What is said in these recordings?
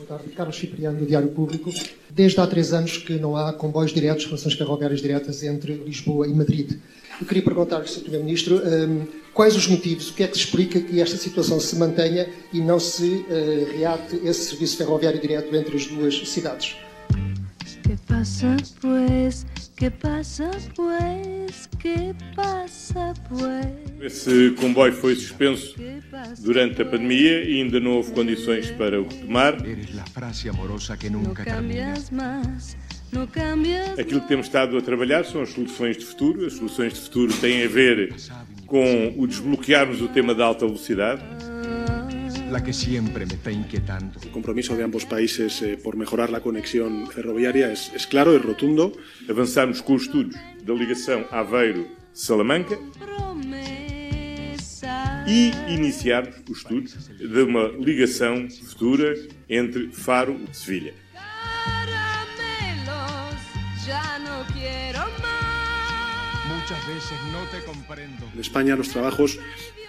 Boa tarde, Carlos Cipriano, do Diário Público. Desde há três anos que não há comboios diretos, relações ferroviárias diretas entre Lisboa e Madrid. Eu queria perguntar-lhe, Sr. Primeiro-Ministro, um, quais os motivos, o que é que explica que esta situação se mantenha e não se uh, reate esse serviço ferroviário direto entre as duas cidades? Que passa, pues? Que passa, pues? Que passa, pues? Esse comboio foi suspenso durante a pandemia e ainda não houve condições para o retomar. Aquilo que temos estado a trabalhar são as soluções de futuro. As soluções de futuro têm a ver com o desbloquearmos o tema da alta velocidade. La que siempre me está inquietando. El compromiso de ambos países eh, por mejorar la conexión ferroviaria es, es claro y rotundo. Avançarmos com os estudos da ligação Aveiro-Salamanca e iniciarmos os estudos de uma ligação futura entre Faro e Sevilha. Caramelos, no quiero más. Muchas veces no te comprendo. En España los trabajos,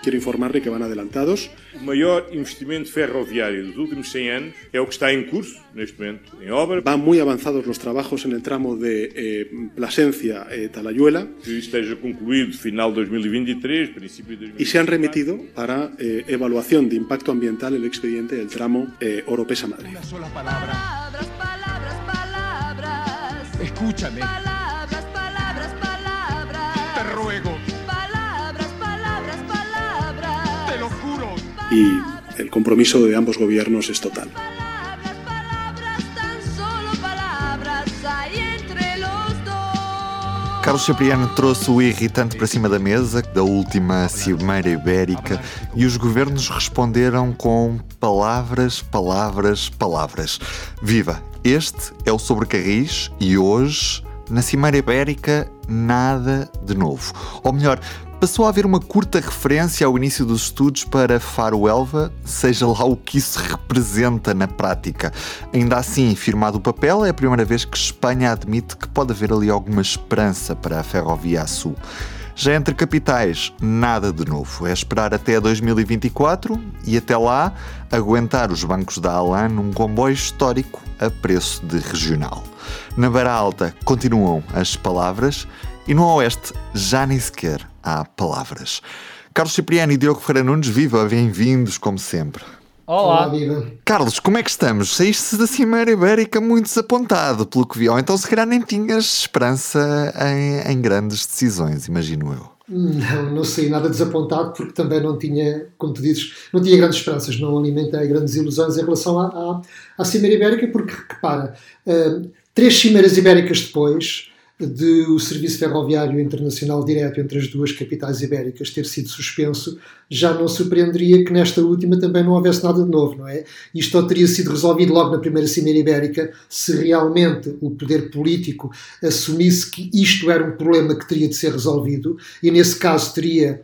quiero informarle que van adelantados. O maior investimento ferroviário dos últimos 100 anos é o que está em curso, neste momento, em obra, Van muy avanzados los trabajos en el tramo de eh, Plasencia-Talayuela que esteja concluído final de 2023, princípio de y se 2024. han remitido para eh, evaluación de impacto ambiental el expediente del tramo eh, Oropesa-Madrid. Una sola palabra. Palabras, palabras, palabras. Escúchame. Palabras, Y el compromiso de ambos gobiernos es total. Carlos Cipriano trouxe o irritante para cima da mesa da última Cimeira Ibérica e os governos responderam com palavras, palavras, palavras. Viva! Este é o Sobrecarris e hoje, na Cimeira Ibérica, nada de novo. Ou melhor, passou a haver uma curta referência ao início dos estudos para Faro Elva, seja lá o que isso representa na prática. Ainda assim, firmado o papel, é a primeira vez que Espanha admite que pode haver ali alguma esperança para a ferrovia a sul. Já entre capitais, nada de novo. É esperar até 2024 e até lá aguentar os bancos da Alan num comboio histórico a preço de regional. Na Beira Alta continuam as palavras e no Oeste já nem sequer há palavras. Carlos Cipriano e Diogo Ferreira Nunes, viva, bem-vindos como sempre. Olá, Olá, viva. Carlos, como é que estamos? Saíste da Cimeira Ibérica muito desapontado, pelo que vi. Ou então, se calhar, nem tinhas esperança em, em grandes decisões, imagino eu. Não, não saí nada desapontado porque também não tinha, como tu dizes, não tinha grandes esperanças, não alimentei grandes ilusões em relação à, à, à Cimeira Ibérica, porque, repara, eh, três Cimeiras Ibéricas depois de o serviço ferroviário internacional direto entre as duas capitais ibéricas ter sido suspenso, já não surpreenderia que nesta última também não houvesse nada de novo, não é? Isto teria sido resolvido logo na primeira Cimeira Ibérica se realmente o poder político assumisse que isto era um problema que teria de ser resolvido e nesse caso teria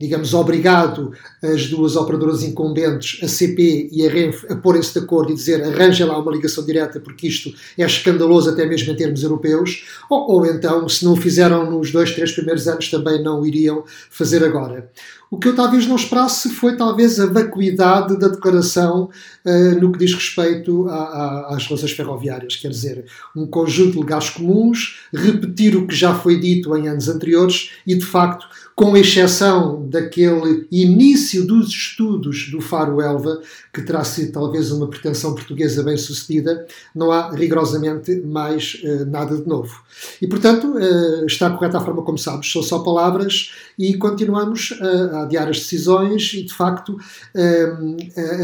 digamos, obrigado as duas operadoras incumbentes, a CP e a Renfe, a porem-se de acordo e dizer arranja lá uma ligação direta porque isto é escandaloso até mesmo em termos europeus, ou, ou então, se não fizeram nos dois, três primeiros anos, também não iriam fazer agora. O que eu talvez não esperasse foi talvez a vacuidade da declaração uh, no que diz respeito a, a, às relações ferroviárias, quer dizer, um conjunto de legais comuns, repetir o que já foi dito em anos anteriores e, de facto, com exceção daquele início dos estudos do Faro Elva, que terá sido talvez uma pretensão portuguesa bem sucedida, não há rigorosamente mais uh, nada de novo. E, portanto, uh, está correta a forma como sabes, são só palavras e continuamos uh, adiar as decisões e, de facto,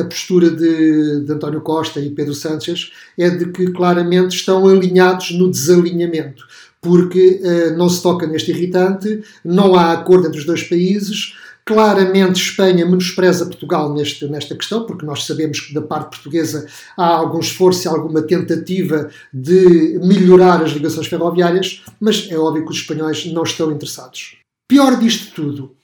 a postura de, de António Costa e Pedro Sánchez é de que claramente estão alinhados no desalinhamento porque uh, não se toca neste irritante, não há acordo entre os dois países. Claramente, Espanha menospreza Portugal neste, nesta questão, porque nós sabemos que da parte portuguesa há algum esforço e alguma tentativa de melhorar as ligações ferroviárias, mas é óbvio que os espanhóis não estão interessados. Pior disto tudo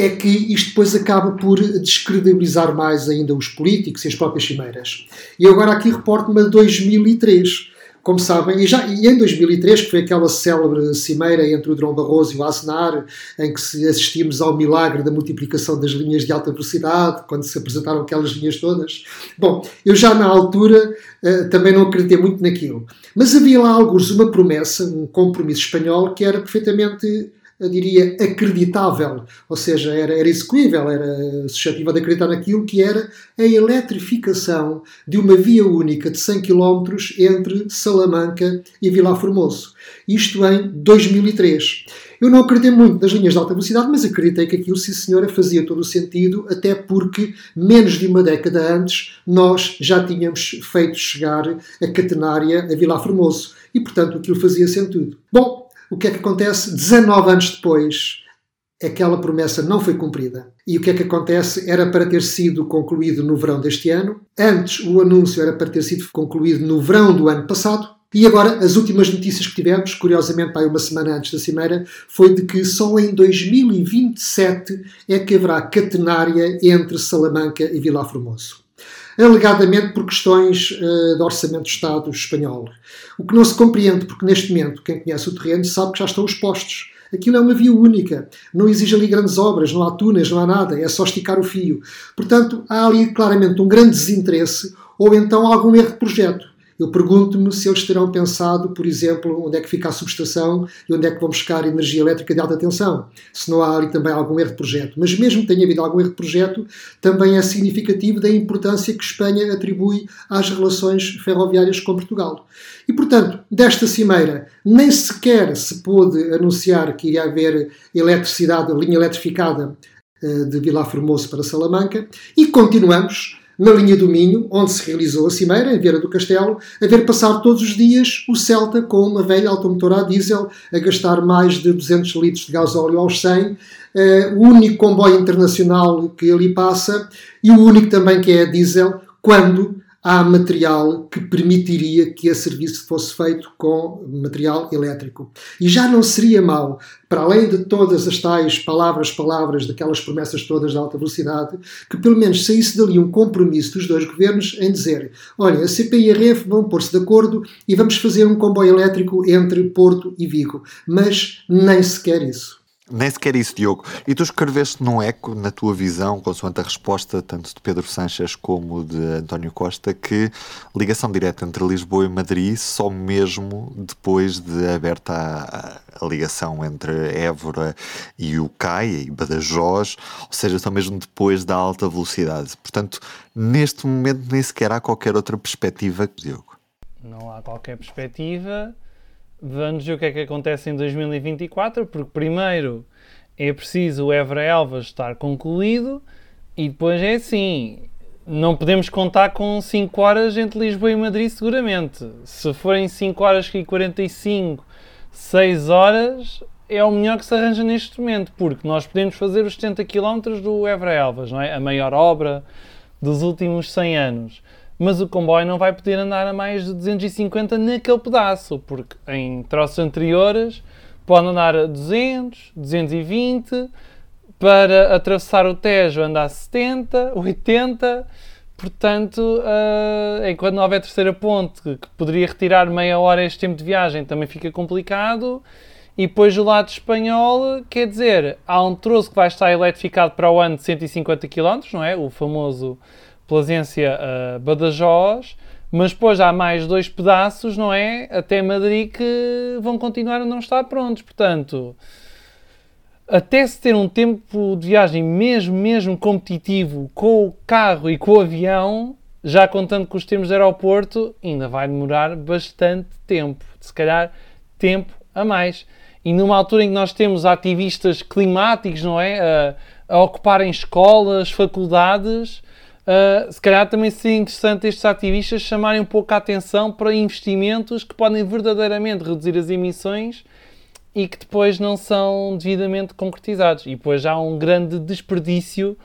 é que isto depois acaba por descredibilizar mais ainda os políticos e as próprias cimeiras. E agora aqui reporto-me a 2003 como sabem, e, já, e em 2003, que foi aquela célebre cimeira entre o Drão Barroso e o Aznar, em que assistimos ao milagre da multiplicação das linhas de alta velocidade, quando se apresentaram aquelas linhas todas. Bom, eu já na altura eh, também não acreditei muito naquilo. Mas havia lá alguns uma promessa, um compromisso espanhol que era perfeitamente eu diria, acreditável, ou seja, era, era execuível, era suscetível de acreditar naquilo que era a eletrificação de uma via única de 100 km entre Salamanca e Vilar Formoso. Isto em 2003. Eu não acreditei muito nas linhas de alta velocidade, mas acreditei que aquilo, sim senhora, fazia todo o sentido, até porque menos de uma década antes nós já tínhamos feito chegar a catenária a Vilar Formoso. E, portanto, aquilo fazia sentido. Bom, o que é que acontece 19 anos depois? Aquela promessa não foi cumprida. E o que é que acontece? Era para ter sido concluído no verão deste ano. Antes, o anúncio era para ter sido concluído no verão do ano passado. E agora, as últimas notícias que tivemos, curiosamente, para uma semana antes da Cimeira, foi de que só em 2027 é que haverá catenária entre Salamanca e Vilar Formoso alegadamente por questões uh, de orçamento do Estado espanhol. O que não se compreende, porque neste momento, quem conhece o terreno sabe que já estão os postos. Aquilo é uma via única, não exige ali grandes obras, não há túneis, não há nada, é só esticar o fio. Portanto, há ali claramente um grande desinteresse ou então algum erro de projeto. Eu pergunto-me se eles terão pensado, por exemplo, onde é que fica a subestação e onde é que vão buscar energia elétrica de alta tensão. Se não há ali também algum erro de projeto. Mas mesmo que tenha havido algum erro de projeto, também é significativo da importância que Espanha atribui às relações ferroviárias com Portugal. E, portanto, desta cimeira, nem sequer se pôde anunciar que iria haver eletricidade, linha eletrificada eh, de Vila Formoso para Salamanca, e continuamos na linha do Minho, onde se realizou a cimeira, em Vieira do Castelo, a ver passar todos os dias o Celta com uma velha automotora a diesel, a gastar mais de 200 litros de gasóleo aos 100, uh, o único comboio internacional que ali passa e o único também que é a diesel, quando há material que permitiria que esse serviço fosse feito com material elétrico. E já não seria mau, para além de todas as tais palavras, palavras, daquelas promessas todas de alta velocidade, que pelo menos saísse dali um compromisso dos dois governos em dizer: olha, a CP e a REF vão pôr-se de acordo e vamos fazer um comboio elétrico entre Porto e Vigo. Mas nem sequer isso. Nem sequer isso, Diogo. E tu escreveste num eco, na tua visão, consoante a resposta tanto de Pedro Sanches como de António Costa, que ligação direta entre Lisboa e Madrid só mesmo depois de aberta a, a ligação entre Évora e o Caia e Badajoz, ou seja, só mesmo depois da alta velocidade. Portanto, neste momento nem sequer há qualquer outra perspectiva, Diogo. Não há qualquer perspectiva. Vamos ver o que é que acontece em 2024, porque primeiro é preciso o Évora Elvas estar concluído e depois é assim, não podemos contar com 5 horas entre Lisboa e Madrid seguramente. Se forem 5 horas e 45, 6 horas é o melhor que se arranja neste momento, porque nós podemos fazer os 70 km do Évora Elvas, não é? A maior obra dos últimos 100 anos mas o comboio não vai poder andar a mais de 250 naquele pedaço, porque em troços anteriores pode andar a 200, 220, para atravessar o Tejo andar a 70, 80, portanto, uh, enquanto não houver terceira ponte, que, que poderia retirar meia hora este tempo de viagem, também fica complicado. E depois o lado espanhol, quer dizer, há um troço que vai estar eletrificado para o ano de 150 km, não é? O famoso Plasencia uh, Badajoz, mas depois há mais dois pedaços, não é? Até Madrid que vão continuar a não estar prontos. Portanto, até se ter um tempo de viagem mesmo, mesmo competitivo com o carro e com o avião, já contando com os termos de aeroporto, ainda vai demorar bastante tempo. Se calhar tempo a mais. E numa altura em que nós temos ativistas climáticos, não é? A, a ocuparem escolas, faculdades, Uh, se calhar também seria interessante estes ativistas chamarem um pouco a atenção para investimentos que podem verdadeiramente reduzir as emissões e que depois não são devidamente concretizados. E depois há um grande desperdício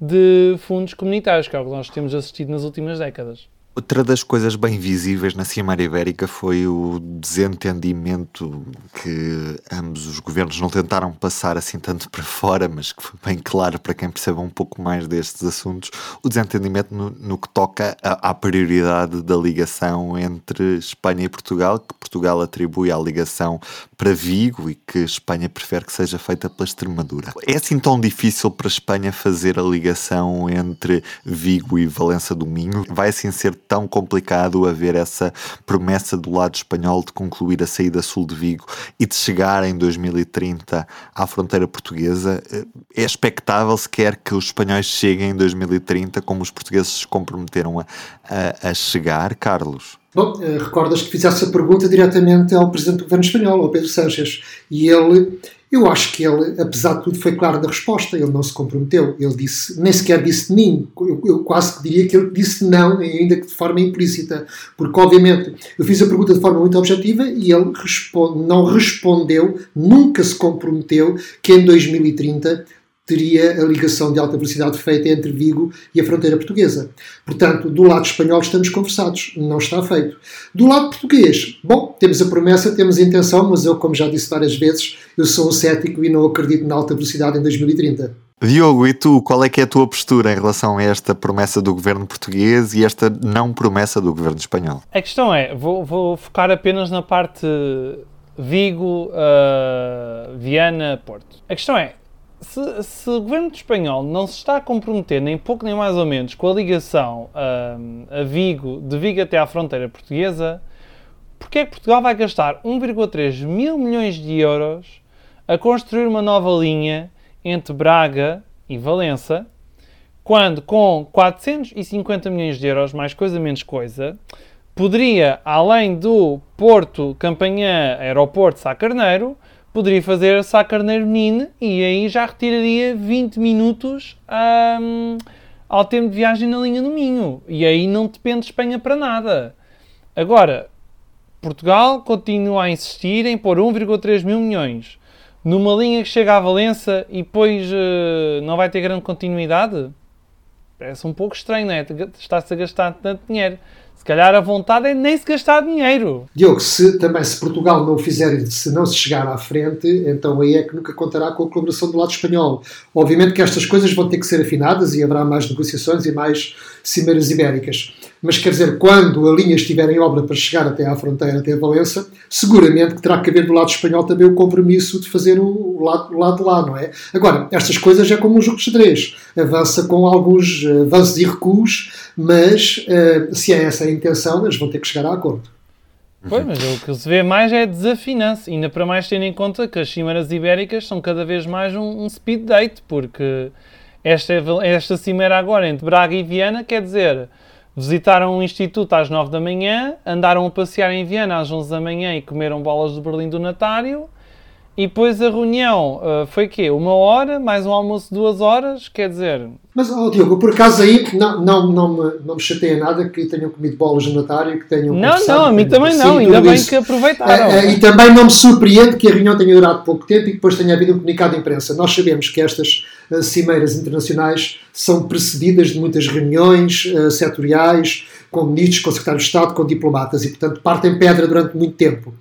de fundos comunitários, que é o que nós temos assistido nas últimas décadas. Outra das coisas bem visíveis na Cimeira Ibérica foi o desentendimento que ambos os governos não tentaram passar assim tanto para fora, mas que foi bem claro para quem percebe um pouco mais destes assuntos, o desentendimento no, no que toca à prioridade da ligação entre Espanha e Portugal, que Portugal atribui à ligação para Vigo e que Espanha prefere que seja feita pela Extremadura. É assim tão difícil para a Espanha fazer a ligação entre Vigo e Valença do Minho? Vai assim ser tão complicado haver essa promessa do lado espanhol de concluir a saída sul de Vigo e de chegar em 2030 à fronteira portuguesa? É expectável sequer que os espanhóis cheguem em 2030 como os portugueses se comprometeram a, a, a chegar, Carlos? Bom, eh, recordas que fizesse a pergunta diretamente ao Presidente do Governo Espanhol, ao Pedro Sánchez, e ele, eu acho que ele, apesar de tudo, foi claro na resposta, ele não se comprometeu, ele disse, nem sequer disse mim, eu, eu quase que diria que ele disse não, ainda que de forma implícita, porque obviamente eu fiz a pergunta de forma muito objetiva e ele responde, não respondeu, nunca se comprometeu que em 2030 teria a ligação de alta velocidade feita entre Vigo e a fronteira portuguesa. Portanto, do lado espanhol estamos conversados, não está feito. Do lado português, bom, temos a promessa, temos a intenção, mas eu, como já disse várias vezes, eu sou um cético e não acredito na alta velocidade em 2030. Diogo, e tu, qual é que é a tua postura em relação a esta promessa do governo português e esta não promessa do governo espanhol? A questão é, vou, vou focar apenas na parte Vigo, uh, Viana, Porto. A questão é, se, se, o governo espanhol não se está a comprometer, nem pouco nem mais ou menos, com a ligação a Vigo, de Vigo até à fronteira portuguesa, porque é que Portugal vai gastar 1,3 mil milhões de euros a construir uma nova linha entre Braga e Valença, quando com 450 milhões de euros, mais coisa menos coisa, poderia, além do Porto, Campanhã, Aeroporto, Sá Carneiro, poderia fazer Sá Carneiro Nine e aí já retiraria 20 minutos um, ao tempo de viagem na linha do Minho. E aí não depende de Espanha para nada. Agora, Portugal continua a insistir em pôr 1,3 mil milhões numa linha que chega à Valença e depois uh, não vai ter grande continuidade. Parece um pouco estranho, não é? Está-se a gastar tanto dinheiro. Se calhar a vontade é nem se gastar dinheiro. Diogo, se também se Portugal não o fizer, se não se chegar à frente, então aí é que nunca contará com a colaboração do lado espanhol. Obviamente que estas coisas vão ter que ser afinadas e haverá mais negociações e mais cimeiras ibéricas. Mas quer dizer, quando a linha estiver em obra para chegar até à fronteira, até a Valença, seguramente que terá que haver do lado espanhol também o compromisso de fazer o lado, o lado de lá, não é? Agora, estas coisas é como um jogo de xadrez. Avança com alguns avanços e recuos, mas uh, se é essa a intenção, eles vão ter que chegar a acordo. Pois, mas o que se vê mais é desafinança, ainda para mais tendo em conta que as cimeiras ibéricas são cada vez mais um, um speed date, porque esta, esta cimeira agora entre Braga e Viana, quer dizer, visitaram um instituto às 9 da manhã, andaram a passear em Viana às 11 da manhã e comeram bolas de Berlim do Natário, e depois a reunião uh, foi quê? Uma hora, mais um almoço de duas horas, quer dizer... Mas, oh, Diogo, por acaso aí não, não, não, me, não me chateia nada que tenham comido bolas no Natário, que tenham Não, não, a mim também não, ainda bem isso. que aproveitaram. É, é, e também não me surpreende que a reunião tenha durado pouco tempo e que depois tenha havido um comunicado de imprensa. Nós sabemos que estas uh, cimeiras internacionais são precedidas de muitas reuniões uh, setoriais, com ministros, com secretários de Estado, com diplomatas e, portanto, partem pedra durante muito tempo.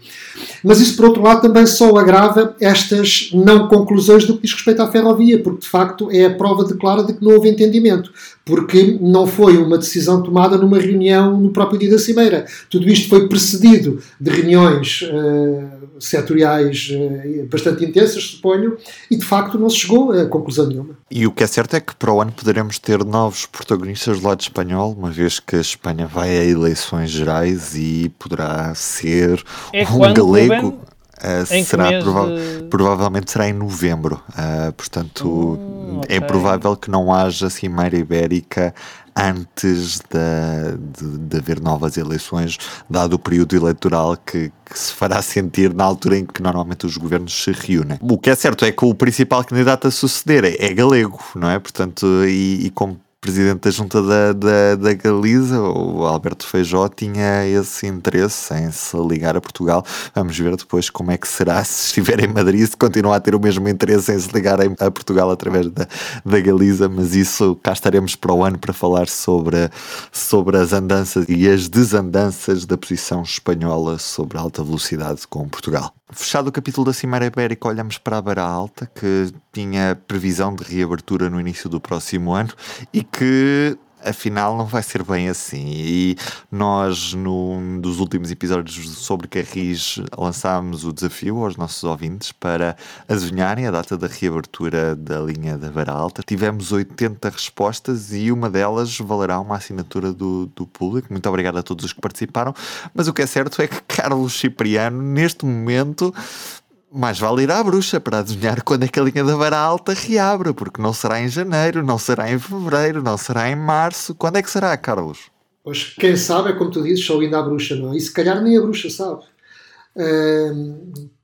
Mas isso, por outro lado, também só agrava estas não conclusões do que diz respeito à ferrovia, porque, de facto, é a prova declara de que não houve entendimento, porque não foi uma decisão tomada numa reunião no próprio dia da Cimeira. Tudo isto foi precedido de reuniões uh, setoriais uh, bastante intensas, suponho, e, de facto, não se chegou a conclusão nenhuma. E o que é certo é que para o ano poderemos ter novos protagonistas do lado espanhol, uma vez que a Espanha vai a eleições gerais e poderá ser é um galego. Uh, será prova de... provavelmente será em novembro, uh, portanto Hum, ok. é provável que não haja cimeira ibérica antes de, de, de haver novas eleições, dado o período eleitoral que, que se fará sentir na altura em que normalmente os governos se reúnem. O que é certo é que o principal candidato a suceder é, é galego, não é? Portanto, e, e como presidente da junta da, da, da Galiza, o Alberto Feijó, tinha esse interesse em se ligar a Portugal. Vamos ver depois como é que será se estiver em Madrid, se continua a ter o mesmo interesse em se ligar a Portugal através da, da Galiza, mas isso cá estaremos para o ano para falar sobre, sobre as andanças e as desandanças da posição espanhola sobre a alta velocidade com Portugal. Fechado o capítulo da Cimeira Ibérica, olhamos para a Beira Alta, que tinha previsão de reabertura no início do próximo ano e que afinal não vai ser bem assim. E nós, num dos últimos episódios sobre Carris, lançámos o desafio aos nossos ouvintes para adivinharem a data da reabertura da linha da Beira Alta. Tivemos 80 respostas e uma delas valerá uma assinatura do, do público. Muito obrigado a todos os que participaram. Mas o que é certo é que Carlos Cipriano, neste momento, mais vale ir à bruxa para adivinhar quando é que a linha da Beira Alta reabre, porque não será em janeiro, não será em fevereiro, não será em março. Quando é que será, Carlos? Pois quem sabe é como tu dizes, só indo à bruxa, não é? E se calhar nem a bruxa sabe.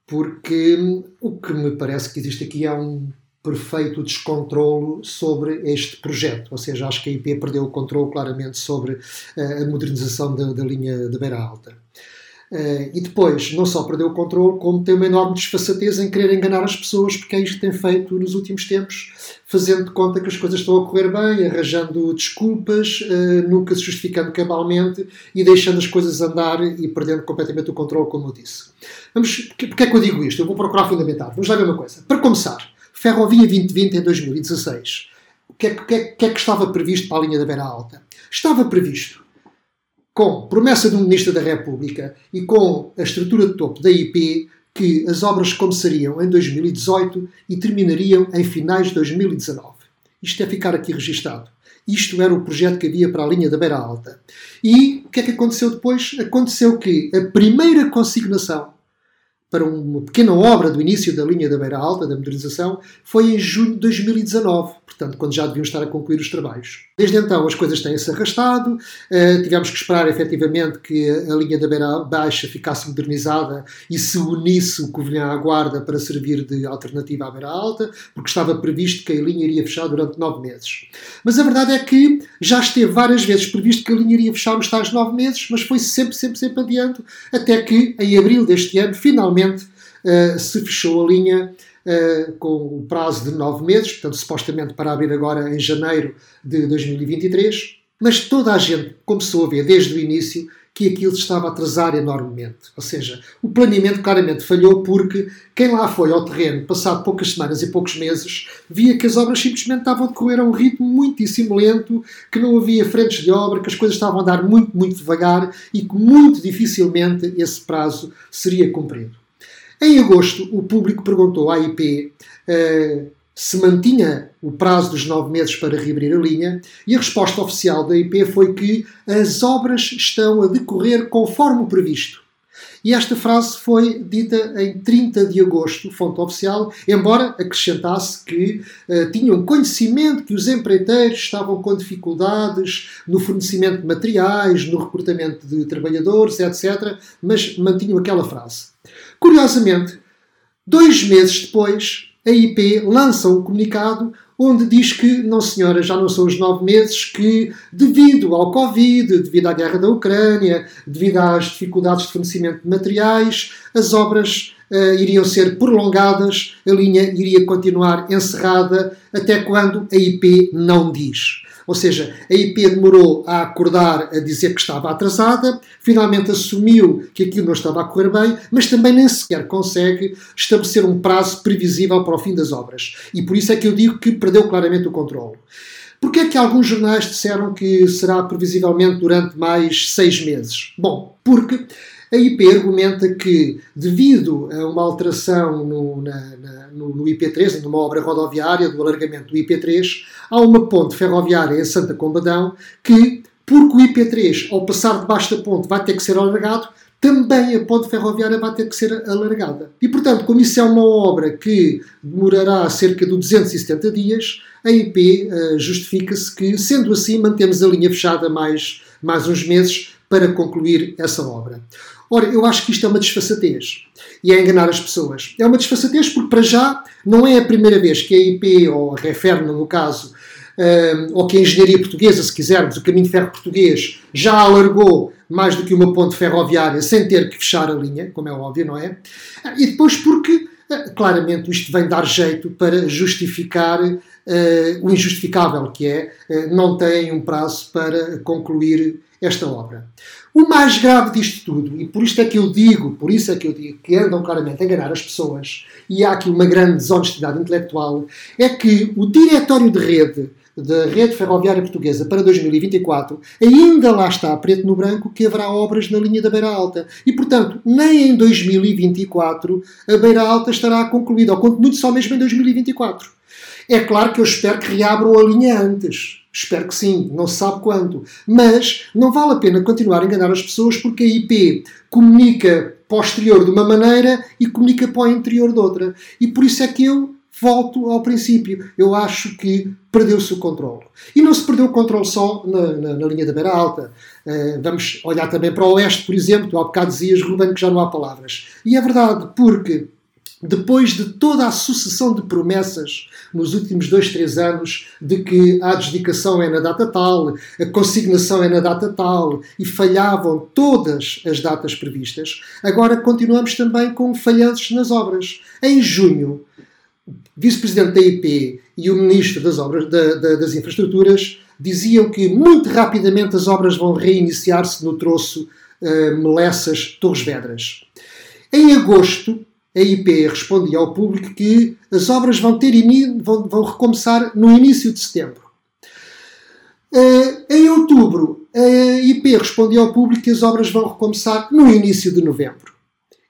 Porque o que me parece que existe aqui é um perfeito descontrolo sobre este projeto. Ou seja, acho que a IP perdeu o controle claramente sobre eh, a modernização da, da linha da Beira Alta. Eh, e depois, não só perdeu o controle, como tem uma enorme desfaçatez em querer enganar as pessoas, porque é isto que tem feito nos últimos tempos, fazendo de conta que as coisas estão a correr bem, arranjando desculpas, eh, nunca se justificando cabalmente e deixando as coisas andar e perdendo completamente o controle, como eu disse. Vamos, porque é que eu digo isto? Eu vou procurar fundamentar. Vamos lá ver uma coisa. Para começar, Ferrovia 2020 em 2016. O que é, que- que é- que é que estava previsto para a linha da Beira Alta? Estava previsto com promessa do Ministro da República e com a estrutura de topo da IP que as obras começariam em 2018 e terminariam em finais de 2019. Isto é ficar aqui registado. Isto era o projeto que havia para a linha da Beira Alta. E o que é que aconteceu depois? Aconteceu que a primeira consignação para uma pequena obra do início da linha da Beira Alta, da modernização, foi em junho de 2019, portanto, quando já deviam estar a concluir os trabalhos. Desde então as coisas têm-se arrastado, eh, tivemos que esperar efetivamente que a linha da Beira Baixa ficasse modernizada e se unisse o Covilhã à Guarda para servir de alternativa à Beira Alta, porque estava previsto que a linha iria fechar durante nove meses. Mas a verdade é que já esteve várias vezes previsto que a linha iria fechar nos tais nove meses, mas foi sempre, sempre, sempre adiante, até que em abril deste ano, finalmente, eh, se fechou a linha eh, com o prazo de nove meses, portanto, supostamente para abrir agora em janeiro de 2023. Mas toda a gente começou a ver desde o início que aquilo se estava a atrasar enormemente. Ou seja, o planeamento claramente falhou porque quem lá foi ao terreno, passado poucas semanas e poucos meses, via que as obras simplesmente estavam a decorrer a um ritmo muitíssimo lento, que não havia frentes de obra, que as coisas estavam a andar muito, muito devagar e que muito dificilmente esse prazo seria cumprido. Em agosto, o público perguntou à IP eh, se mantinha o prazo dos nove meses para reabrir a linha e a resposta oficial da IP foi que as obras estão a decorrer conforme o previsto. E esta frase foi dita em 30 de agosto, fonte oficial, embora acrescentasse que eh, tinham conhecimento que os empreiteiros estavam com dificuldades no fornecimento de materiais, no recrutamento de trabalhadores, etc., mas mantinham aquela frase. Curiosamente, dois meses depois, a IP lança um comunicado onde diz que, não senhora, já não são os nove meses, que devido ao Covid, devido à guerra da Ucrânia, devido às dificuldades de fornecimento de materiais, as obras eh, iriam ser prolongadas, a linha iria continuar encerrada até quando a IP não diz. Ou seja, a IP demorou a acordar a dizer que estava atrasada, finalmente assumiu que aquilo não estava a correr bem, mas também nem sequer consegue estabelecer um prazo previsível para o fim das obras. E por isso é que eu digo que perdeu claramente o controle. Porquê é que alguns jornais disseram que será previsivelmente durante mais seis meses? Bom, porque a IP argumenta que, devido a uma alteração no, na- na- no- no IP3, numa obra rodoviária do alargamento do IP3, há uma ponte ferroviária em Santa Combadão que, porque o IP3, ao passar debaixo da ponte, vai ter que ser alargado, também a ponte ferroviária vai ter que ser alargada. E, portanto, como isso é uma obra que demorará cerca de 270 dias, a IP eh, justifica-se que, sendo assim, mantemos a linha fechada mais, mais uns meses para concluir essa obra. Ora, eu acho que isto é uma desfaçatez e é enganar as pessoas. É uma desfaçatez porque, para já, não é a primeira vez que a IP, ou a Referna, no caso, eh, ou que a engenharia portuguesa, se quisermos, o caminho de ferro português, já alargou mais do que uma ponte ferroviária sem ter que fechar a linha, como é óbvio, não é? E depois porque, eh, claramente, isto vem dar jeito para justificar eh, o injustificável, que é eh, não têm um prazo para concluir esta obra. O mais grave disto tudo, e por isto é que eu digo, por isso é que eu digo que andam claramente a enganar as pessoas, e há aqui uma grande desonestidade intelectual, é que o diretório de rede da Rede Ferroviária Portuguesa para 2024 ainda lá está, preto no branco, que haverá obras na linha da Beira Alta. E, portanto, nem em 2024 a Beira Alta estará concluída, ou quanto muito só mesmo em 2024. É claro que eu espero que reabram a linha antes. Espero que sim, não se sabe quando. Mas não vale a pena continuar a enganar as pessoas porque a IP comunica para o exterior de uma maneira e comunica para o interior de outra. E por isso é que eu volto ao princípio. Eu acho que perdeu-se o controle. E não se perdeu o controle só na, na, na linha da Beira Alta. Uh, vamos olhar também para o Oeste, por exemplo. Tu há bocado dizias, Ruben, que já não há palavras. E é verdade, porque depois de toda a sucessão de promessas nos últimos dois, três anos de que a adjudicação é na data tal, a consignação é na data tal e falhavam todas as datas previstas, agora continuamos também com falhanços nas obras. Em junho, o vice-presidente da IP e o ministro das, obras, da, da, das infraestruturas diziam que muito rapidamente as obras vão reiniciar-se no troço uh, Melessas-Torres Vedras. Em agosto, a IP respondia ao público que as obras vão, ter vão, vão recomeçar no início de setembro. Uh, em outubro, a IP respondia ao público que as obras vão recomeçar no início de novembro.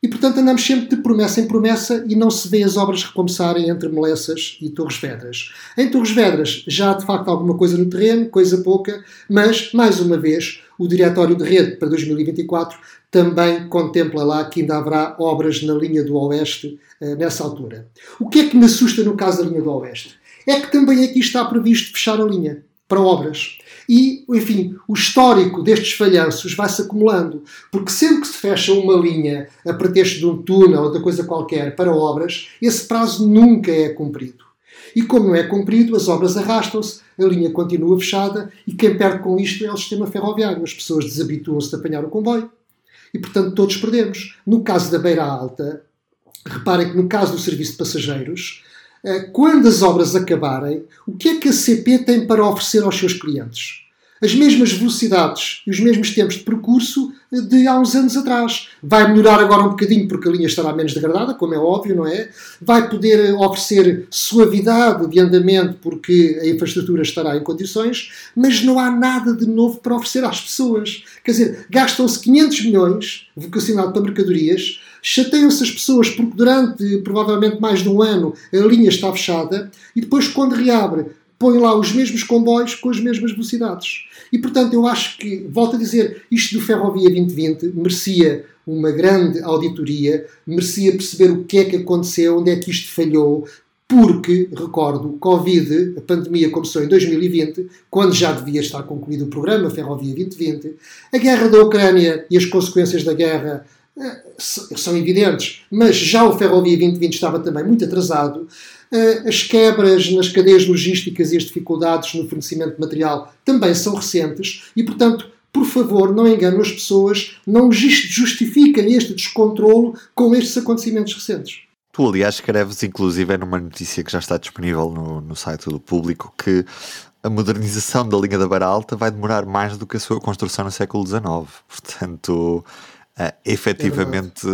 E, portanto, andamos sempre de promessa em promessa e não se vê as obras recomeçarem entre Molessas e Torres Vedras. Em Torres Vedras já há, de facto, alguma coisa no terreno, coisa pouca, mas, mais uma vez, o Diretório de Rede para 2024 também contempla lá que ainda haverá obras na linha do Oeste uh, nessa altura. O que é que me assusta no caso da linha do Oeste? É que também aqui está previsto fechar a linha para obras. E, enfim, o histórico destes falhanços vai-se acumulando, porque sempre que se fecha uma linha a pretexto de um túnel ou de coisa qualquer para obras, esse prazo nunca é cumprido. E como não é cumprido, as obras arrastam-se, a linha continua fechada e quem perde com isto é o sistema ferroviário. As pessoas desabituam-se de apanhar o comboio e, portanto, todos perdemos. No caso da Beira Alta, reparem que no caso do serviço de passageiros, quando as obras acabarem, o que é que a CP tem para oferecer aos seus clientes? As mesmas velocidades e os mesmos tempos de percurso de há uns anos atrás. Vai melhorar agora um bocadinho porque a linha estará menos degradada, como é óbvio, não é? Vai poder oferecer suavidade de andamento porque a infraestrutura estará em condições, mas não há nada de novo para oferecer às pessoas. Quer dizer, gastam-se 500 milhões vocacionado para mercadorias Chateiam-se as pessoas porque durante provavelmente mais de um ano a linha está fechada e depois, quando reabre, põe lá os mesmos comboios com as mesmas velocidades. E portanto, eu acho que, volto a dizer, isto do Ferrovia 2020 merecia uma grande auditoria, merecia perceber o que é que aconteceu, onde é que isto falhou, porque, recordo, Covid, a pandemia começou em 2020, quando já devia estar concluído o programa Ferrovia 2020, a guerra da Ucrânia e as consequências da guerra são evidentes, mas já o Ferrovia 2020 estava também muito atrasado. Eh, as quebras nas cadeias logísticas e as dificuldades no fornecimento de material também são recentes e, portanto, por favor, não enganem as pessoas, não justifiquem este descontrolo com estes acontecimentos recentes. Tu, aliás, escreves, inclusive, é numa notícia que já está disponível no, no site do público, que a modernização da linha da Beira Alta vai demorar mais do que a sua construção no século XIX. Portanto, uh, efetivamente,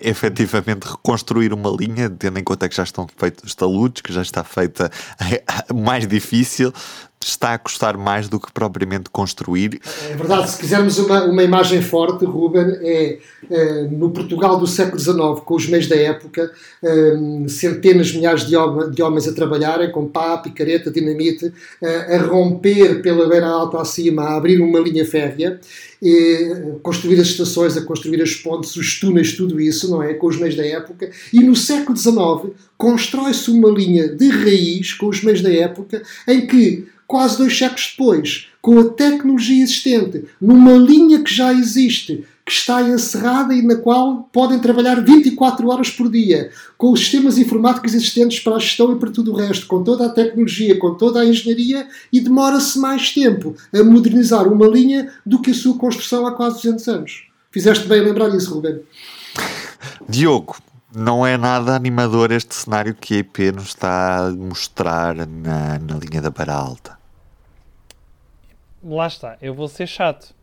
é efetivamente reconstruir uma linha, tendo em conta que já estão feitos os taludes, que já está feita mais difícil, está a custar mais do que propriamente construir. É verdade, se quisermos uma, uma imagem forte, Ruben, é, é no Portugal do século XIX, com os meios da época, é, centenas, milhares de, homens, de homens a trabalharem com pá, picareta, dinamite, é, a romper pela beira alta acima, a abrir uma linha férrea, a construir as estações, a construir as pontes, os túneis, tudo isso, não é? Com os meios da época. E no século XIX constrói-se uma linha de raiz com os meios da época em que quase dois séculos depois, com a tecnologia existente, numa linha que já existe, que está encerrada e na qual podem trabalhar 24 horas por dia, com os sistemas informáticos existentes para a gestão e para tudo o resto, com toda a tecnologia, com toda a engenharia, e demora-se mais tempo a modernizar uma linha do que a sua construção há quase 200 anos. Fizeste bem lembrar isso, Ruben. Diogo, não é nada animador este cenário que a IP nos está a mostrar na, na linha da Beira Alta. Lá está, eu vou ser chato.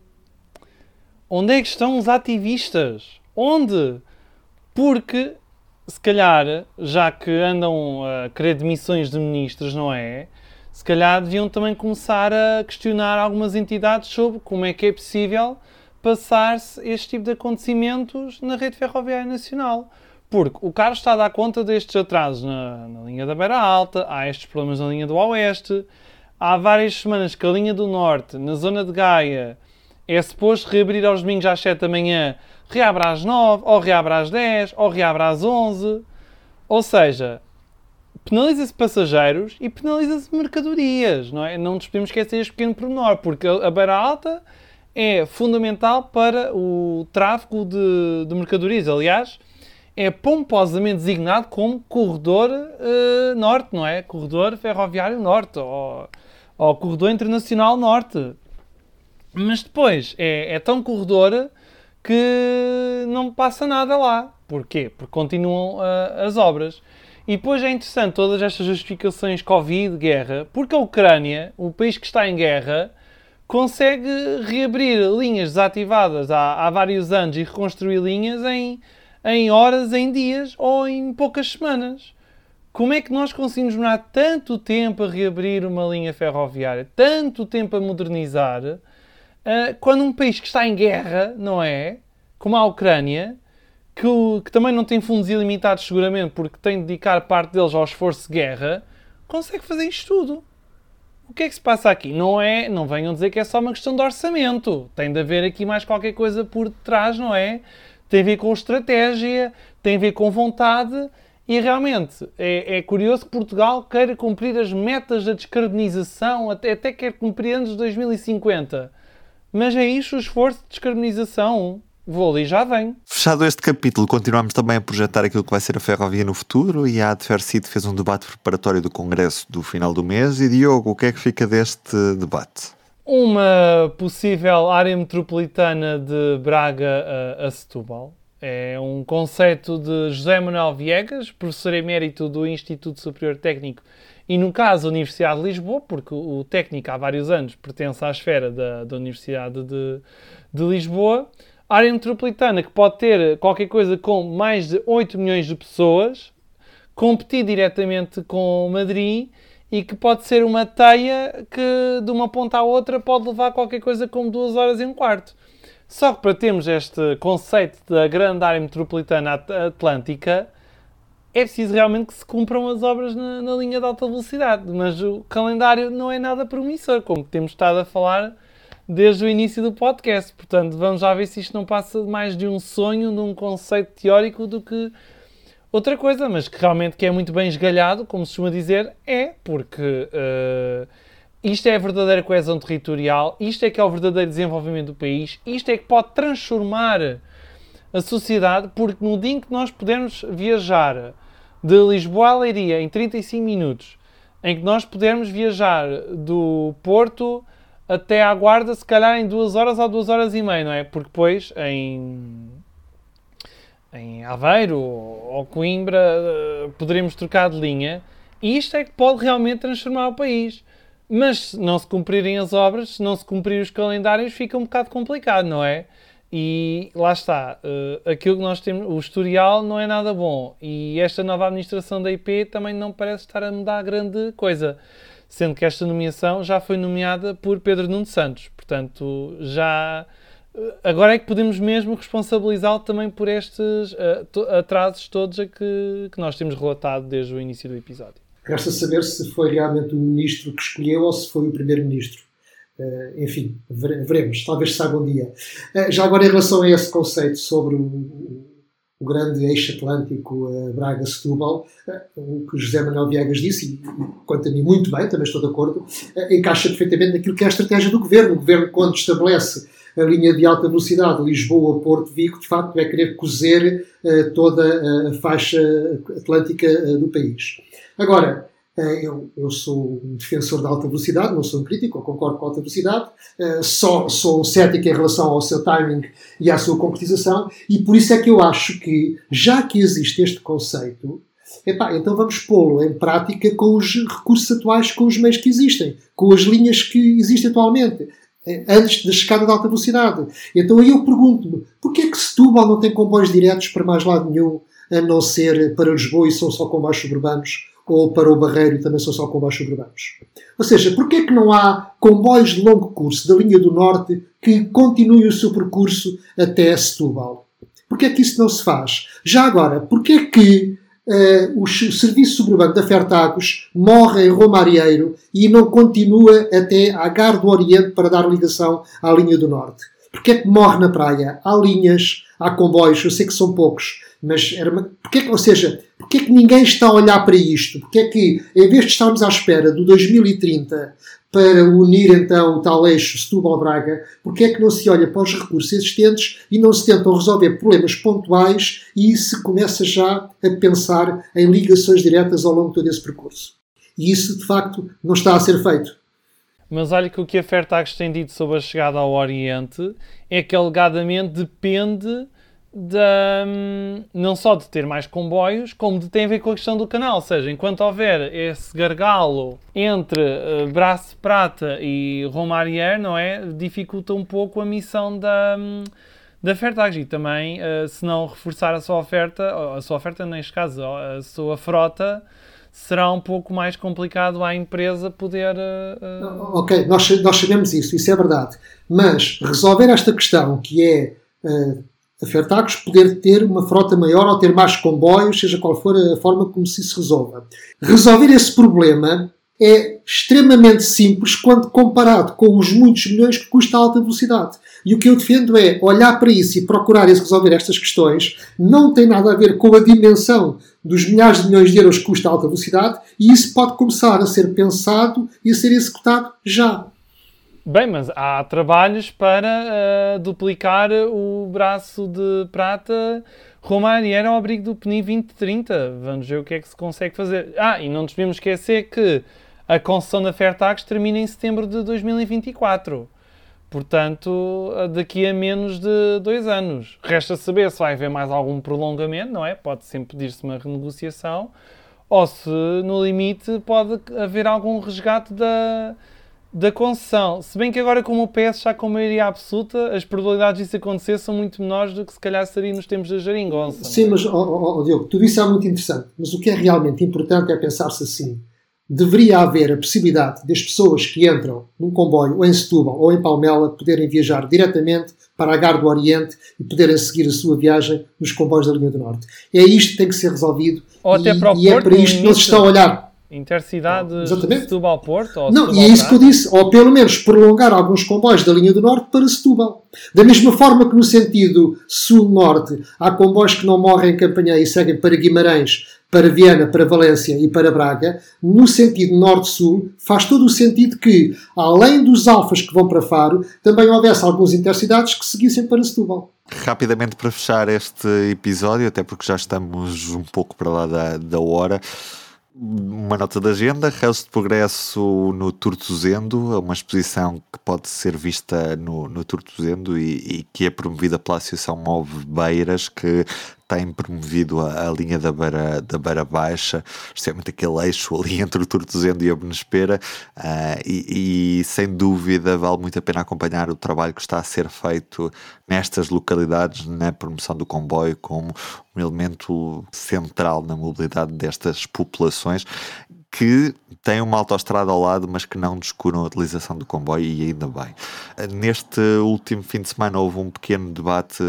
Onde é que estão os ativistas? Onde? Porque, se calhar, já que andam a querer demissões de ministros, não é? Se calhar deviam também começar a questionar algumas entidades sobre como é que é possível passar-se este tipo de acontecimentos na rede ferroviária nacional. Porque o Carlos está a dar conta destes atrasos na, na linha da Beira Alta, há estes problemas na linha do Oeste, há várias semanas que a linha do Norte, na zona de Gaia, é suposto reabrir aos domingos às 7 da manhã, reabre às 9, ou reabre às 10, ou reabre às 11. Ou seja, penaliza-se passageiros e penaliza-se mercadorias, não é? Não nos podemos esquecer este pequeno pormenor, porque a Beira Alta é fundamental para o tráfego de, de mercadorias. Aliás, é pomposamente designado como corredor eh, norte, não é? Corredor ferroviário norte, ou, ou corredor internacional norte. Mas depois é, é tão corredor que não passa nada lá. Porquê? Porque continuam ah, as obras. E depois é interessante todas estas justificações Covid, guerra, porque a Ucrânia, o país que está em guerra, consegue reabrir linhas desativadas há, há vários anos e reconstruir linhas em, em horas, em dias ou em poucas semanas. Como é que nós conseguimos demorar tanto tempo a reabrir uma linha ferroviária, tanto tempo a modernizar, ah, quando um país que está em guerra, não é? Como a Ucrânia, que, que também não tem fundos ilimitados seguramente porque tem de dedicar parte deles ao esforço de guerra, consegue fazer isto tudo. O que é que se passa aqui? Não é, não venham dizer que é só uma questão de orçamento. Tem de haver aqui mais qualquer coisa por detrás, não é? Tem a ver com estratégia, tem a ver com vontade e realmente é, é curioso que Portugal queira cumprir as metas da descarbonização, até, até quer cumprir antes de 2050. Mas é isto o esforço de descarbonização. Vou ali já venho. Fechado este capítulo, continuamos também a projetar aquilo que vai ser a ferrovia no futuro e a Adversity fez um debate preparatório do Congresso do final do mês. E Diogo, o que é que fica deste debate? Uma possível área metropolitana de Braga a, a Setúbal. É um conceito de José Manuel Viegas, professor emérito do Instituto Superior Técnico e, no caso, a Universidade de Lisboa, porque o técnico há vários anos pertence à esfera da, da Universidade de, de Lisboa. Área metropolitana que pode ter qualquer coisa com mais de 8 milhões de pessoas, competir diretamente com Madrid e que pode ser uma teia que de uma ponta à outra pode levar qualquer coisa como duas horas e um quarto. Só que para termos este conceito da grande área metropolitana at- atlântica, é preciso realmente que se cumpram as obras na, na linha de alta velocidade. Mas o calendário não é nada promissor, como temos estado a falar desde o início do podcast. Portanto, vamos já ver se isto não passa mais de um sonho, de um conceito teórico do que outra coisa, mas que realmente que é muito bem esgalhado, como se costuma dizer, é porque eh, isto é a verdadeira coesão territorial, isto é que é o verdadeiro desenvolvimento do país, isto é que pode transformar a sociedade, porque no dia em que nós pudermos viajar de Lisboa a Leiria em 35 minutos, em que nós pudermos viajar do Porto até à Guarda, se calhar em duas horas ou duas horas e meia, não é? Porque depois em em Aveiro ou Coimbra eh, poderemos trocar de linha e isto é que pode realmente transformar o país. Mas se não se cumprirem as obras, se não se cumprirem os calendários, fica um bocado complicado, não é? E lá está, eh, aquilo que nós temos, o historial não é nada bom e esta nova administração da IP também não parece estar a mudar grande coisa, sendo que esta nomeação já foi nomeada por Pedro Nuno Santos, portanto já agora é que podemos mesmo responsabilizá-lo também por estes eh, to- atrasos todos a que, que nós temos relatado desde o início do episódio. Resta saber se foi realmente o ministro que escolheu ou se foi o primeiro-ministro. Eh, enfim, vere- veremos. Talvez saiba um dia. Eh, já agora, em relação a esse conceito sobre o, o grande eixo atlântico eh, Braga-Setúbal, eh, o que José Manuel Viegas disse, e quanto a mim, muito bem, também estou de acordo, eh, encaixa perfeitamente naquilo que é a estratégia do governo. O governo, quando estabelece a linha de alta velocidade Lisboa-Porto-Vigo, de facto, é querer cozer toda a faixa atlântica do país. Agora, eu, eu, sou um defensor da alta velocidade, não sou um crítico, eu concordo com a alta velocidade, uh, só sou cético em relação ao seu timing e à sua concretização, e por isso é que eu acho que, já que existe este conceito, epá, então vamos pô-lo em prática com os recursos atuais, com os meios que existem, com as linhas que existem atualmente, antes da chegada da alta velocidade. Então aí eu pergunto-me, porquê é que Setúbal não tem comboios diretos para mais lado nenhum, a não ser para Lisboa e são só comboios suburbanos? Ou para o Barreiro também são só comboios suburbanos. Ou seja, porquê é que não há comboios de longo curso da linha do Norte que continuem o seu percurso até Setúbal? Porquê é que isso não se faz? Já agora, porquê é que uh, o serviço suburbano da Fertagos morre em Romarieiro e não continua até à Gar do Oriente para dar ligação à linha do Norte? Porquê é que morre na praia? Há linhas, há comboios, eu sei que são poucos, mas era uma... É que, ou seja, porquê é que ninguém está a olhar para isto? Porquê é que, em vez de estarmos à espera do 2030 para unir então o tal eixo Setúbal-Braga, porquê é que não se olha para os recursos existentes e não se tentam resolver problemas pontuais e se começa já a pensar em ligações diretas ao longo de todo esse percurso? E isso, de facto, não está a ser feito. Mas olha que o que a Fairtax tem dito sobre a chegada ao Oriente é que alegadamente depende da, não só de ter mais comboios, como de ter a ver com a questão do canal. Ou seja, enquanto houver esse gargalo entre uh, Braço Prata e Romarier, não é? Dificulta um pouco a missão da, da Fairtax e também, uh, se não reforçar a sua oferta, a sua oferta, neste caso, a sua frota, será um pouco mais complicado à empresa poder. Uh... Ok, nós, nós sabemos isso, isso é verdade. Mas resolver esta questão, que é uh, Fertagos poder ter uma frota maior ou ter mais comboios, seja qual for a forma como se isso resolva. Resolver esse problema é extremamente simples quando comparado com os muitos milhões que custa a alta velocidade. E o que eu defendo é olhar para isso e procurar resolver estas questões. Não tem nada a ver com a dimensão dos milhares de milhões de euros que custa a alta velocidade e isso pode começar a ser pensado e a ser executado já. Bem, mas há trabalhos para uh, duplicar o braço de prata Romário era ao abrigo do PNI 2030. Vamos ver o que é que se consegue fazer. Ah, e não nos devemos esquecer que a concessão da Fairtax termina em setembro de 2024. Portanto, daqui a menos de dois anos. Resta saber se vai haver mais algum prolongamento, não é? Pode sempre pedir-se uma renegociação. Ou se, no limite, pode haver algum resgate da, da concessão. Se bem que agora, como o PS já com maioria absoluta, as probabilidades disso acontecer são muito menores do que se calhar seria nos tempos da Jaringonça. Sim, é? mas, oh, oh, oh, Diogo, tudo isso é muito interessante. Mas o que é realmente importante é pensar-se assim. Deveria haver a possibilidade das pessoas que entram num comboio ou em Setúbal ou em Palmela poderem viajar diretamente para a Gar do Oriente e poderem seguir a sua viagem nos comboios da linha do Norte. É isto que tem que ser resolvido ou e, até para o e é para isto que se está a olhar. Intercidade Exatamente. Setúbal-Porto? ou Não, e é Setúbal isso que eu disse. Ou pelo menos prolongar alguns comboios da linha do Norte para Setúbal. Da mesma forma que no sentido Sul-Norte há comboios que não morrem em Campanhã e seguem para Guimarães, para Viana, para Valência e para Braga, no sentido Norte-Sul, faz todo o sentido que, além dos alfas que vão para Faro, também houvesse alguns intercidades que seguissem para Setúbal. Rapidamente para fechar este episódio, até porque já estamos um pouco para lá da, da hora, uma nota de agenda, resto de progresso no Tortozendo, uma exposição que pode ser vista no, no Tortozendo e, e que é promovida pela Associação Move Beiras, que tem promovido a, a, linha da Beira, da Beira Baixa, especialmente aquele eixo ali entre o Tortozendo e a Benespera, uh, e, e, sem dúvida vale muito a pena acompanhar o trabalho que está a ser feito nestas localidades na promoção do comboio como um elemento central na mobilidade destas populações que têm uma autoestrada ao lado, mas que não descuram a utilização do comboio, e ainda bem. Neste último fim de semana houve um pequeno debate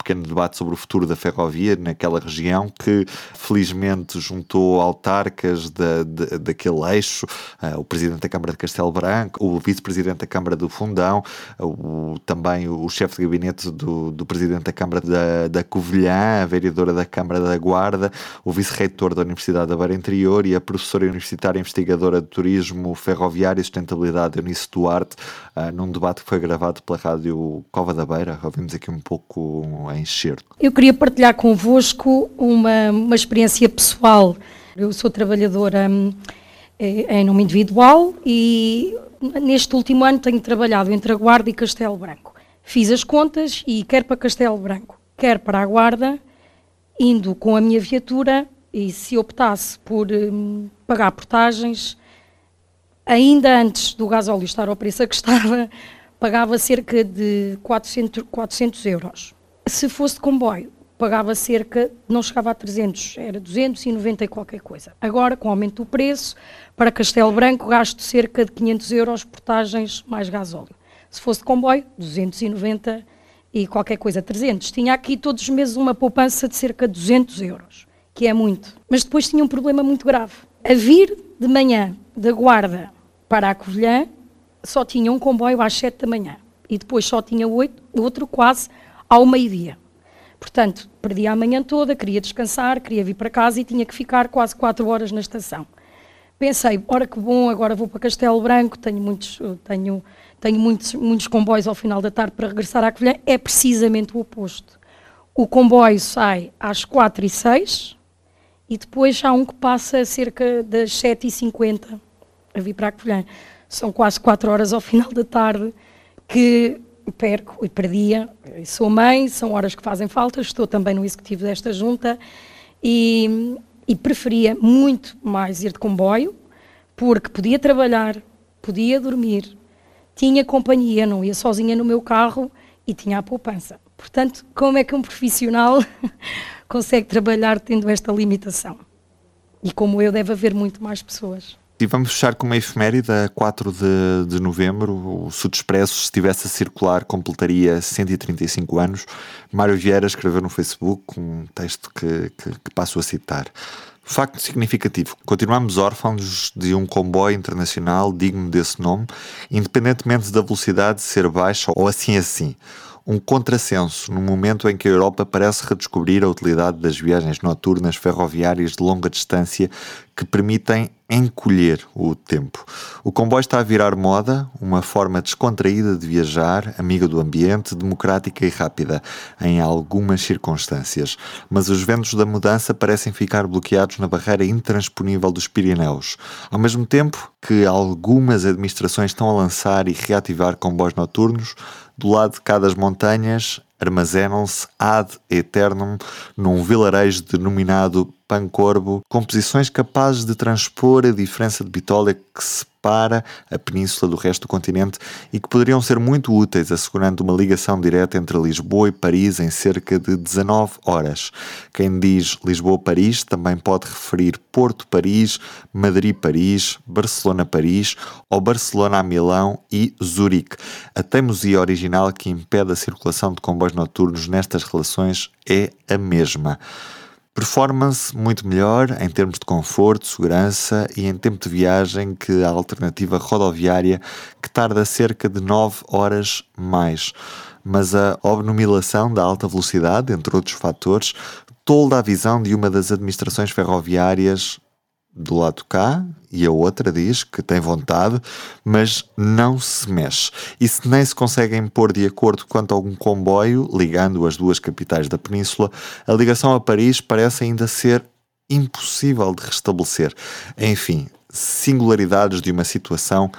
pequeno debate sobre o futuro da ferrovia naquela região que felizmente juntou autarcas da, da, daquele eixo, uh, o presidente da Câmara de Castelo Branco, o vice-presidente da Câmara do Fundão, o, também o chefe de gabinete do, do presidente da Câmara da, da Covilhã, a vereadora da Câmara da Guarda, o vice-reitor da Universidade da Beira Interior e a professora universitária investigadora de turismo ferroviário e sustentabilidade, Eunice Duarte, uh, num debate que foi gravado pela rádio Cova da Beira. Ouvimos aqui um pouco enxerto. Eu queria partilhar convosco uma, uma experiência pessoal. Eu sou trabalhadora hum, em nome individual e neste último ano tenho trabalhado entre a Guarda e Castelo Branco. Fiz as contas e quer para Castelo Branco, quer para a Guarda, indo com a minha viatura e se optasse por hum, pagar portagens, ainda antes do gasóleo estar ao preço a que estava, pagava cerca de 400, 400 euros. Se fosse de comboio, pagava cerca, não chegava a 300, era 290 e qualquer coisa. Agora, com o aumento do preço, para Castelo Branco gasto cerca de 500 euros portagens mais gasóleo. Se fosse de comboio, 290 e qualquer coisa, 300. Tinha aqui todos os meses uma poupança de cerca de 200 euros, que é muito. Mas depois tinha um problema muito grave. A vir de manhã da Guarda para a Covilhã, só tinha um comboio às 7 da manhã. E depois só tinha oito, outro quase ao meio-dia. Portanto, perdi a manhã toda, queria descansar, queria vir para casa e tinha que ficar quase 4 horas na estação. Pensei, ora que bom, agora vou para Castelo Branco, tenho muitos, tenho, tenho muitos, muitos comboios ao final da tarde para regressar à Covilhã. É precisamente o oposto. O comboio sai às 4 e 6 e depois há um que passa cerca das 7 e 50 a vir para a Covilhã. São quase 4 horas ao final da tarde que perco e perdia. Sou mãe, são horas que fazem falta, estou também no executivo desta junta e, e preferia muito mais ir de comboio, porque podia trabalhar, podia dormir, tinha companhia, não ia sozinha no meu carro e tinha a poupança. Portanto, como é que um profissional consegue trabalhar tendo esta limitação? E como eu, deve haver muito mais pessoas. E vamos fechar com uma efeméride, a 4 de, de novembro. O Sud Expresso, se estivesse a circular, completaria 135 anos. Mário Vieira escreveu no Facebook um texto que, que, que passo a citar. Facto significativo: continuamos órfãos de um comboio internacional digno desse nome, independentemente da velocidade ser baixa ou assim assim um contrassenso no momento em que a Europa parece redescobrir a utilidade das viagens noturnas ferroviárias de longa distância que permitem encolher o tempo. O comboio está a virar moda, uma forma descontraída de viajar, amiga do ambiente, democrática e rápida, em algumas circunstâncias. Mas os ventos da mudança parecem ficar bloqueados na barreira intransponível dos Pirineus. Ao mesmo tempo que algumas administrações estão a lançar e reativar comboios noturnos, do lado de cada das montanhas armazenam-se ad eternum num vilarejo denominado Pancorbo, composições capazes de transpor a diferença de bitola que separa a península do resto do continente e que poderiam ser muito úteis assegurando uma ligação direta entre Lisboa e Paris em cerca de 19 horas. Quem diz Lisboa-Paris também pode referir Porto-Paris, Madrid-Paris, Barcelona-Paris ou Barcelona-Milão e Zurique. A teimosia original que impede a circulação de comboios noturnos nestas relações é a mesma. Performance muito melhor em termos de conforto, segurança e em tempo de viagem que a alternativa rodoviária que tarda cerca de 9 horas mais. Mas a obnumilação da alta velocidade, entre outros fatores, tolda a visão de uma das administrações ferroviárias do lado cá e a outra diz que tem vontade, mas não se mexe. E se nem se conseguem pôr de acordo quanto a algum comboio ligando as duas capitais da península, a ligação a Paris parece ainda ser impossível de restabelecer. Enfim, singularidades de uma situação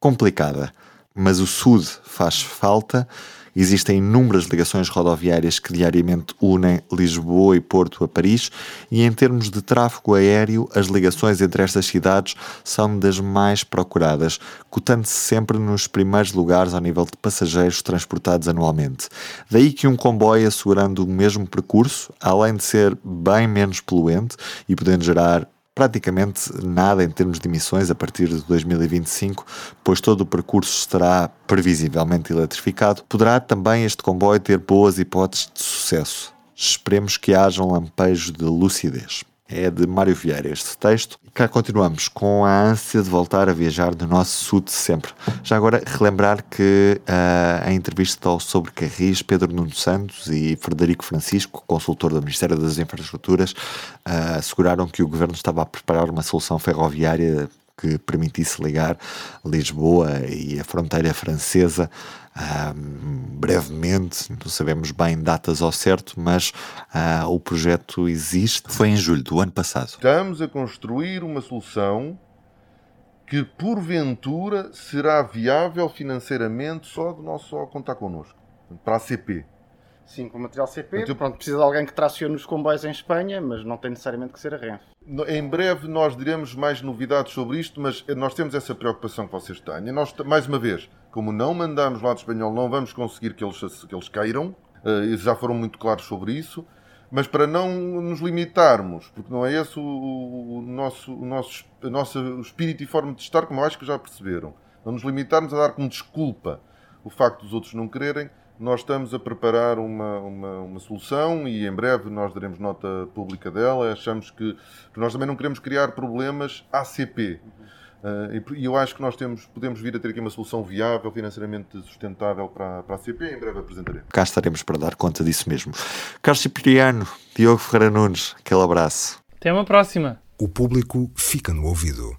complicada. Mas o Sud faz falta Existem inúmeras ligações rodoviárias que diariamente unem Lisboa e Porto a Paris, e em termos de tráfego aéreo, as ligações entre estas cidades são das mais procuradas, cotando-se sempre nos primeiros lugares ao nível de passageiros transportados anualmente. Daí que um comboio assegurando o mesmo percurso, além de ser bem menos poluente e podendo gerar praticamente nada em termos de emissões a partir de 2025, pois todo o percurso estará previsivelmente eletrificado, poderá também este comboio ter boas hipóteses de sucesso. Esperemos que haja um lampejo de lucidez. É de Mário Vieira este texto. Cá continuamos com a ânsia de voltar a viajar no nosso sul de sempre. Já agora, relembrar que uh, a entrevista ao sobre Carris, Pedro Nuno Santos e Frederico Francisco, consultor do Ministério das Infraestruturas, uh, asseguraram que o governo estava a preparar uma solução ferroviária que permitisse ligar Lisboa e a fronteira francesa um, brevemente, não sabemos bem datas ao certo, mas uh, o projeto existe. Foi em julho do ano passado. Estamos a construir uma solução que, porventura, será viável financeiramente só do nosso só contar connosco, para a CP. Sim, com material CP. Então- Pronto, precisa de alguém que tracione os comboios em Espanha, mas não tem necessariamente que ser a Renfe. Em breve nós diremos mais novidades sobre isto, mas nós temos essa preocupação que vocês têm. E nós, mais uma vez, como não mandamos lado espanhol, não vamos conseguir que eles, que eles queiram, eh, e já foram muito claros sobre isso, mas para não nos limitarmos, porque não é esse o, o nosso, o nosso o nosso espírito e forma de estar, como eu acho que já perceberam, não nos limitarmos a dar como desculpa o facto dos outros não quererem, nós estamos a preparar uma, uma, uma solução e em breve nós daremos nota pública dela. Achamos que nós também não queremos criar problemas ACP. Uh, e por- e eu acho que nós temos, podemos vir a ter aqui uma solução viável, financeiramente sustentável para, para a ACP. Em breve apresentaremos. Cá estaremos para dar conta disso mesmo. Carlos Cipriano, Diogo Ferreira Nunes, aquele abraço. Até uma próxima. O público fica no ouvido.